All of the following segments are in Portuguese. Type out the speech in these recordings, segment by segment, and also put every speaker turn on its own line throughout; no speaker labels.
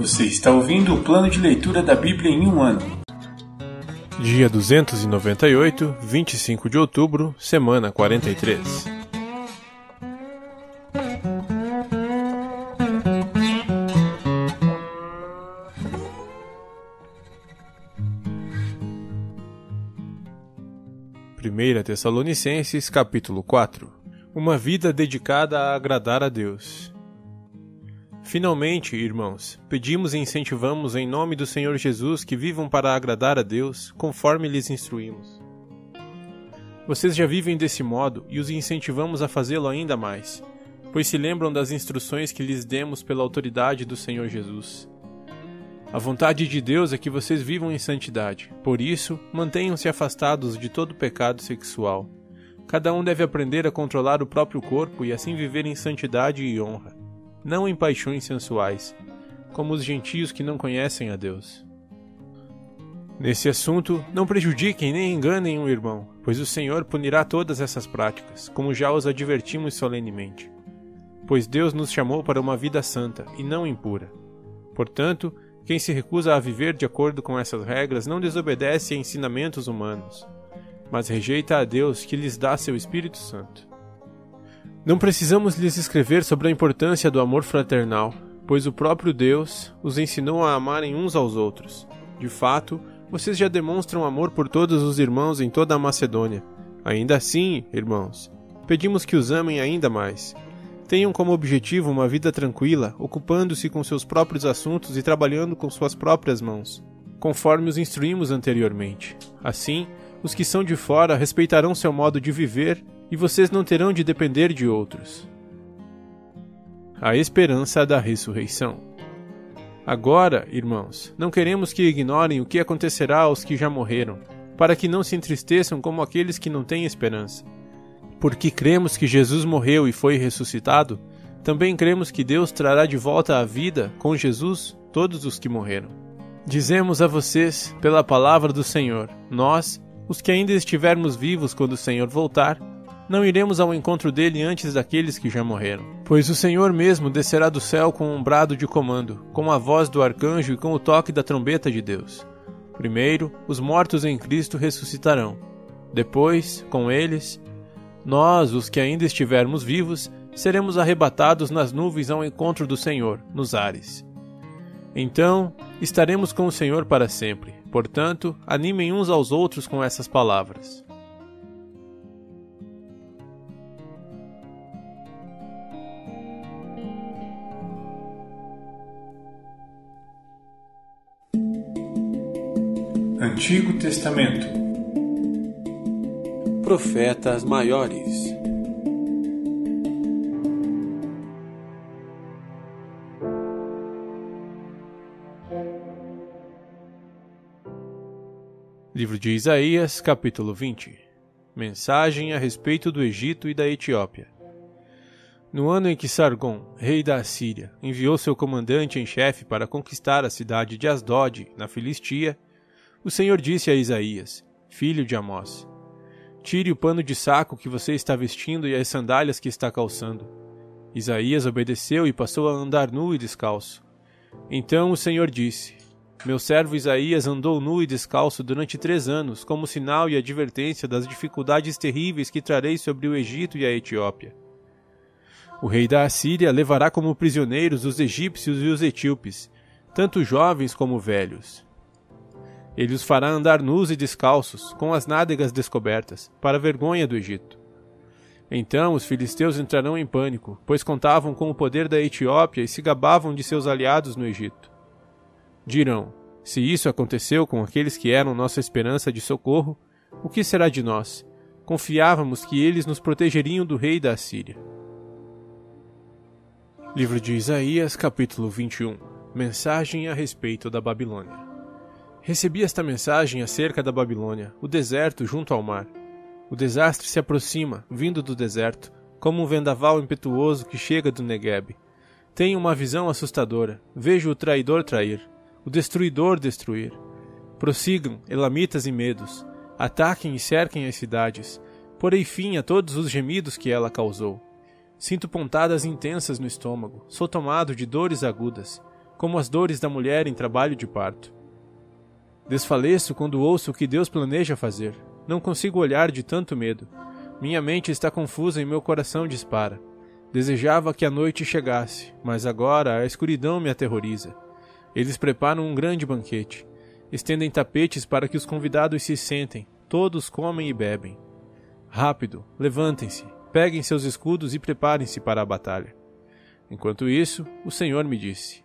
Você está ouvindo o plano de leitura da Bíblia em um ano.
Dia 298, 25 de outubro, semana 43. Primeira Tessalonicenses, capítulo 4. Uma vida dedicada a agradar a Deus. Finalmente, irmãos, pedimos e incentivamos em nome do Senhor Jesus que vivam para agradar a Deus, conforme lhes instruímos. Vocês já vivem desse modo e os incentivamos a fazê-lo ainda mais, pois se lembram das instruções que lhes demos pela autoridade do Senhor Jesus. A vontade de Deus é que vocês vivam em santidade, por isso, mantenham-se afastados de todo pecado sexual. Cada um deve aprender a controlar o próprio corpo e assim viver em santidade e honra não em paixões sensuais, como os gentios que não conhecem a Deus. Nesse assunto, não prejudiquem nem enganem um irmão, pois o Senhor punirá todas essas práticas, como já os advertimos solenemente. Pois Deus nos chamou para uma vida santa e não impura. Portanto, quem se recusa a viver de acordo com essas regras não desobedece a ensinamentos humanos, mas rejeita a Deus que lhes dá seu Espírito Santo. Não precisamos lhes escrever sobre a importância do amor fraternal, pois o próprio Deus os ensinou a amarem uns aos outros. De fato, vocês já demonstram amor por todos os irmãos em toda a Macedônia. Ainda assim, irmãos, pedimos que os amem ainda mais. Tenham como objetivo uma vida tranquila, ocupando-se com seus próprios assuntos e trabalhando com suas próprias mãos, conforme os instruímos anteriormente. Assim, os que são de fora respeitarão seu modo de viver e vocês não terão de depender de outros. A esperança da ressurreição. Agora, irmãos, não queremos que ignorem o que acontecerá aos que já morreram, para que não se entristeçam como aqueles que não têm esperança. Porque cremos que Jesus morreu e foi ressuscitado, também cremos que Deus trará de volta à vida, com Jesus, todos os que morreram. Dizemos a vocês, pela palavra do Senhor, nós, os que ainda estivermos vivos quando o Senhor voltar, não iremos ao encontro dele antes daqueles que já morreram. Pois o Senhor mesmo descerá do céu com um brado de comando, com a voz do arcanjo e com o toque da trombeta de Deus. Primeiro, os mortos em Cristo ressuscitarão. Depois, com eles, nós, os que ainda estivermos vivos, seremos arrebatados nas nuvens ao encontro do Senhor, nos ares. Então, estaremos com o Senhor para sempre. Portanto, animem uns aos outros com essas palavras.
Antigo Testamento.
Profetas Maiores. Livro de Isaías, capítulo 20 Mensagem a respeito do Egito e da Etiópia. No ano em que Sargon, rei da Assíria, enviou seu comandante em chefe para conquistar a cidade de Asdod, na Filistia, o Senhor disse a Isaías, filho de Amós: Tire o pano de saco que você está vestindo e as sandálias que está calçando. Isaías obedeceu e passou a andar nu e descalço. Então o Senhor disse: Meu servo Isaías andou nu e descalço durante três anos, como sinal e advertência das dificuldades terríveis que trarei sobre o Egito e a Etiópia. O rei da Assíria levará como prisioneiros os egípcios e os etíopes, tanto jovens como velhos. Ele os fará andar nus e descalços, com as nádegas descobertas, para vergonha do Egito. Então os filisteus entrarão em pânico, pois contavam com o poder da Etiópia e se gabavam de seus aliados no Egito. Dirão: Se isso aconteceu com aqueles que eram nossa esperança de socorro, o que será de nós? Confiávamos que eles nos protegeriam do rei da Assíria. Livro de Isaías, capítulo 21 Mensagem a respeito da Babilônia. Recebi esta mensagem acerca da Babilônia, o deserto junto ao mar. O desastre se aproxima, vindo do deserto, como um vendaval impetuoso que chega do Negueb. Tenho uma visão assustadora. Vejo o traidor trair, o destruidor destruir. Prossigam, elamitas e medos. Ataquem e cerquem as cidades. Porei fim a todos os gemidos que ela causou. Sinto pontadas intensas no estômago. Sou tomado de dores agudas. como as dores da mulher em trabalho de parto. Desfaleço quando ouço o que Deus planeja fazer. Não consigo olhar de tanto medo. Minha mente está confusa e meu coração dispara. Desejava que a noite chegasse, mas agora a escuridão me aterroriza. Eles preparam um grande banquete. Estendem tapetes para que os convidados se sentem. Todos comem e bebem. Rápido, levantem-se, peguem seus escudos e preparem-se para a batalha. Enquanto isso, o Senhor me disse: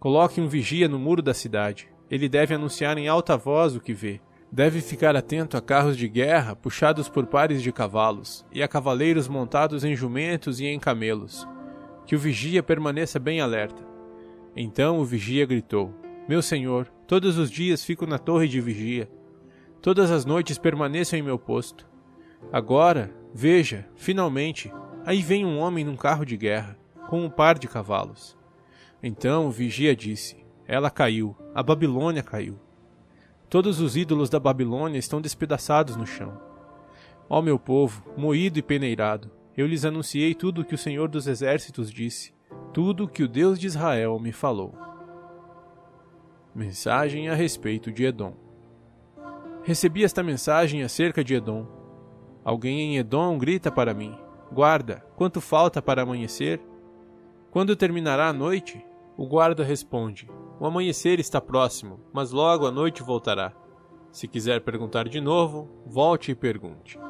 Coloque um vigia no muro da cidade. Ele deve anunciar em alta voz o que vê. Deve ficar atento a carros de guerra puxados por pares de cavalos e a cavaleiros montados em jumentos e em camelos. Que o vigia permaneça bem alerta. Então o vigia gritou: Meu senhor, todos os dias fico na torre de vigia. Todas as noites permaneço em meu posto. Agora, veja, finalmente, aí vem um homem num carro de guerra, com um par de cavalos. Então o vigia disse: Ela caiu, a Babilônia caiu. Todos os ídolos da Babilônia estão despedaçados no chão. Ó meu povo, moído e peneirado, eu lhes anunciei tudo o que o Senhor dos Exércitos disse, tudo o que o Deus de Israel me falou. Mensagem a respeito de Edom. Recebi esta mensagem acerca de Edom. Alguém em Edom grita para mim: Guarda, quanto falta para amanhecer? Quando terminará a noite? O guarda responde: o amanhecer está próximo, mas logo a noite voltará. Se quiser perguntar de novo, volte e pergunte.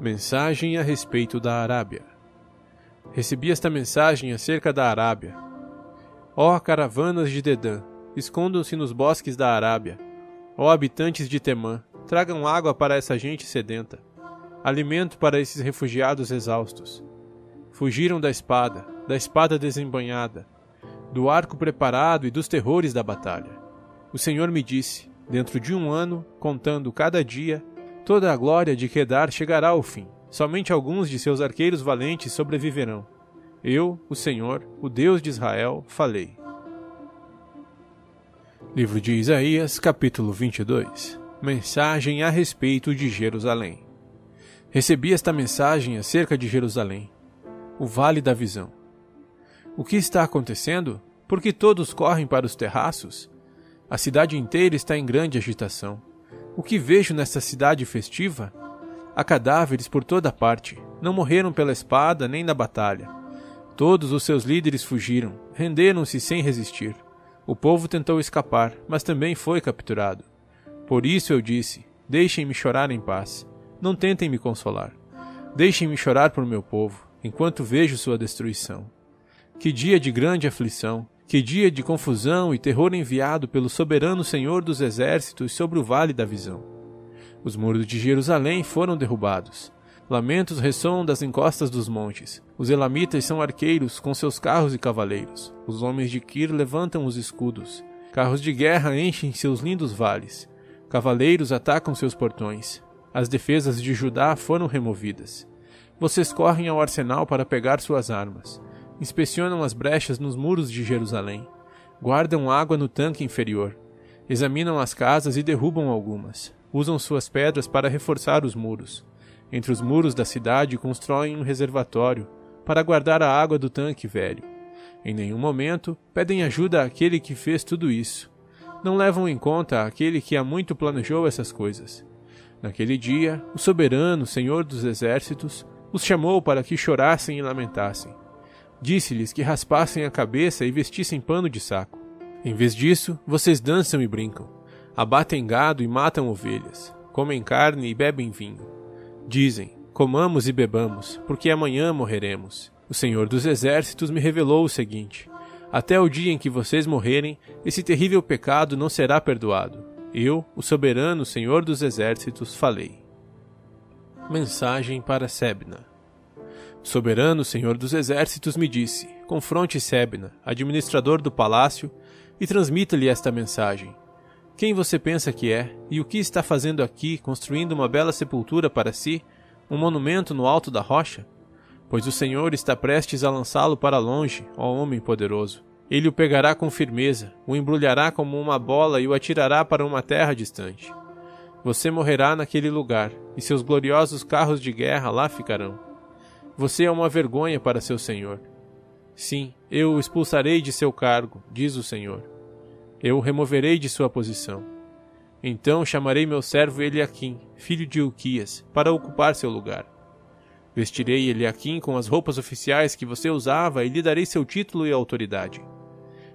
Mensagem a respeito da Arábia. Recebi esta mensagem acerca da Arábia. Ó caravanas de Dedã, escondam-se nos bosques da Arábia. Ó habitantes de Temã, tragam água para essa gente sedenta, alimento para esses refugiados exaustos. Fugiram da espada, da espada desembanhada, do arco preparado e dos terrores da batalha. O Senhor me disse: dentro de um ano, contando cada dia, toda a glória de Kedar chegará ao fim. Somente alguns de seus arqueiros valentes sobreviverão. Eu, o Senhor, o Deus de Israel, falei. Livro de Isaías, capítulo 22 Mensagem a respeito de Jerusalém. Recebi esta mensagem acerca de Jerusalém, o Vale da Visão. O que está acontecendo? Por que todos correm para os terraços? A cidade inteira está em grande agitação. O que vejo nesta cidade festiva? Há cadáveres por toda parte. Não morreram pela espada nem na batalha. Todos os seus líderes fugiram, renderam-se sem resistir. O povo tentou escapar, mas também foi capturado. Por isso eu disse: Deixem-me chorar em paz. Não tentem me consolar. Deixem-me chorar por meu povo, enquanto vejo sua destruição. Que dia de grande aflição, que dia de confusão e terror enviado pelo soberano Senhor dos Exércitos sobre o vale da visão. Os muros de Jerusalém foram derrubados. Lamentos ressoam das encostas dos montes. Os elamitas são arqueiros com seus carros e cavaleiros. Os homens de Kir levantam os escudos. Carros de guerra enchem seus lindos vales. Cavaleiros atacam seus portões. As defesas de Judá foram removidas. Vocês correm ao arsenal para pegar suas armas inspecionam as brechas nos muros de Jerusalém, guardam água no tanque inferior, examinam as casas e derrubam algumas, usam suas pedras para reforçar os muros. Entre os muros da cidade constroem um reservatório para guardar a água do tanque velho. Em nenhum momento pedem ajuda àquele que fez tudo isso. Não levam em conta aquele que há muito planejou essas coisas. Naquele dia, o soberano, Senhor dos exércitos, os chamou para que chorassem e lamentassem. Disse-lhes que raspassem a cabeça e vestissem pano de saco. Em vez disso, vocês dançam e brincam, abatem gado e matam ovelhas, comem carne e bebem vinho. Dizem: Comamos e bebamos, porque amanhã morreremos. O Senhor dos Exércitos me revelou o seguinte: Até o dia em que vocês morrerem, esse terrível pecado não será perdoado. Eu, o soberano Senhor dos Exércitos, falei. Mensagem para Sebna soberano Senhor dos Exércitos me disse: Confronte Sebna, administrador do palácio, e transmita-lhe esta mensagem. Quem você pensa que é, e o que está fazendo aqui, construindo uma bela sepultura para si, um monumento no alto da rocha? Pois o Senhor está prestes a lançá-lo para longe, ó homem poderoso. Ele o pegará com firmeza, o embrulhará como uma bola e o atirará para uma terra distante. Você morrerá naquele lugar, e seus gloriosos carros de guerra lá ficarão. Você é uma vergonha para seu senhor. Sim, eu o expulsarei de seu cargo, diz o Senhor. Eu o removerei de sua posição. Então chamarei meu servo Eliaquim, filho de Uquias, para ocupar seu lugar. Vestirei Eliaquim com as roupas oficiais que você usava e lhe darei seu título e autoridade.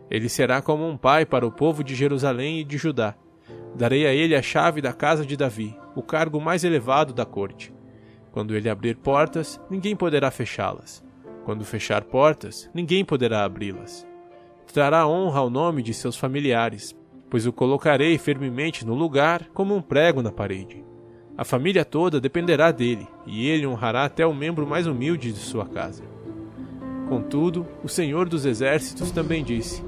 Ele será como um pai para o povo de Jerusalém e de Judá. Darei a ele a chave da casa de Davi, o cargo mais elevado da corte. Quando ele abrir portas, ninguém poderá fechá-las. Quando fechar portas, ninguém poderá abri-las. Trará honra ao nome de seus familiares, pois o colocarei firmemente no lugar como um prego na parede. A família toda dependerá dele, e ele honrará até o membro mais humilde de sua casa. Contudo, o Senhor dos Exércitos também disse: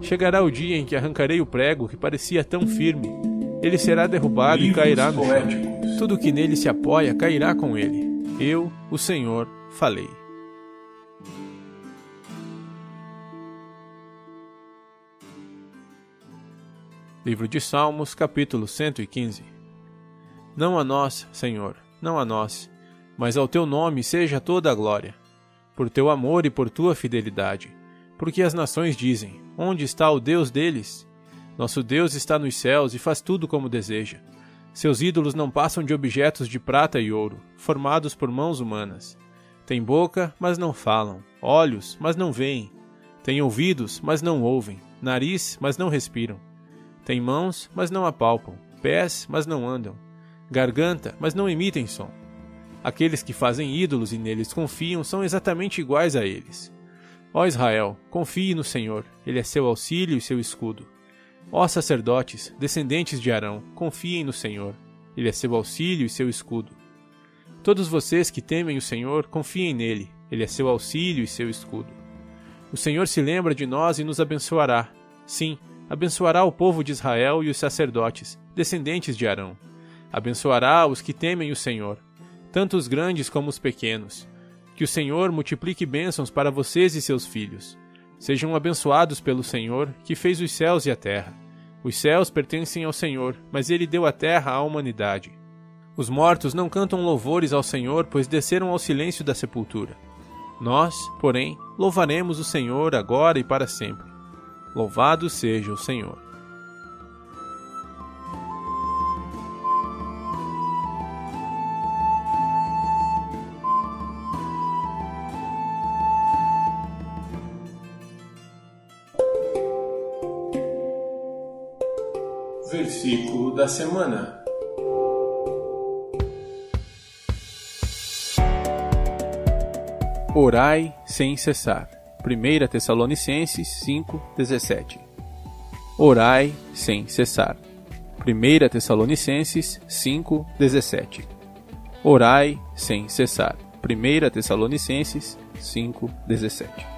Chegará o dia em que arrancarei o prego que parecia tão firme. Ele será derrubado e cairá no chão. Tudo que nele se apoia cairá com ele. Eu, o Senhor, falei. Livro de Salmos, capítulo 115 Não a nós, Senhor, não a nós, mas ao teu nome seja toda a glória, por teu amor e por tua fidelidade. Porque as nações dizem: Onde está o Deus deles? Nosso Deus está nos céus e faz tudo como deseja. Seus ídolos não passam de objetos de prata e ouro, formados por mãos humanas. Têm boca, mas não falam, olhos, mas não veem. Têm ouvidos, mas não ouvem, nariz, mas não respiram. Têm mãos, mas não apalpam, pés, mas não andam, garganta, mas não emitem som. Aqueles que fazem ídolos e neles confiam são exatamente iguais a eles. Ó Israel, confie no Senhor, ele é seu auxílio e seu escudo. Ó sacerdotes, descendentes de Arão, confiem no Senhor, ele é seu auxílio e seu escudo. Todos vocês que temem o Senhor, confiem nele, ele é seu auxílio e seu escudo. O Senhor se lembra de nós e nos abençoará. Sim, abençoará o povo de Israel e os sacerdotes, descendentes de Arão. Abençoará os que temem o Senhor, tanto os grandes como os pequenos. Que o Senhor multiplique bênçãos para vocês e seus filhos. Sejam abençoados pelo Senhor, que fez os céus e a terra. Os céus pertencem ao Senhor, mas ele deu a terra à humanidade. Os mortos não cantam louvores ao Senhor, pois desceram ao silêncio da sepultura. Nós, porém, louvaremos o Senhor agora e para sempre. Louvado seja o Senhor.
Da semana.
Orai sem cessar. 1 Tessalonicenses 5:17. Orai sem cessar. 1 Tessalonicenses 5:17. Orai sem cessar. 1 Tessalonicenses 5:17.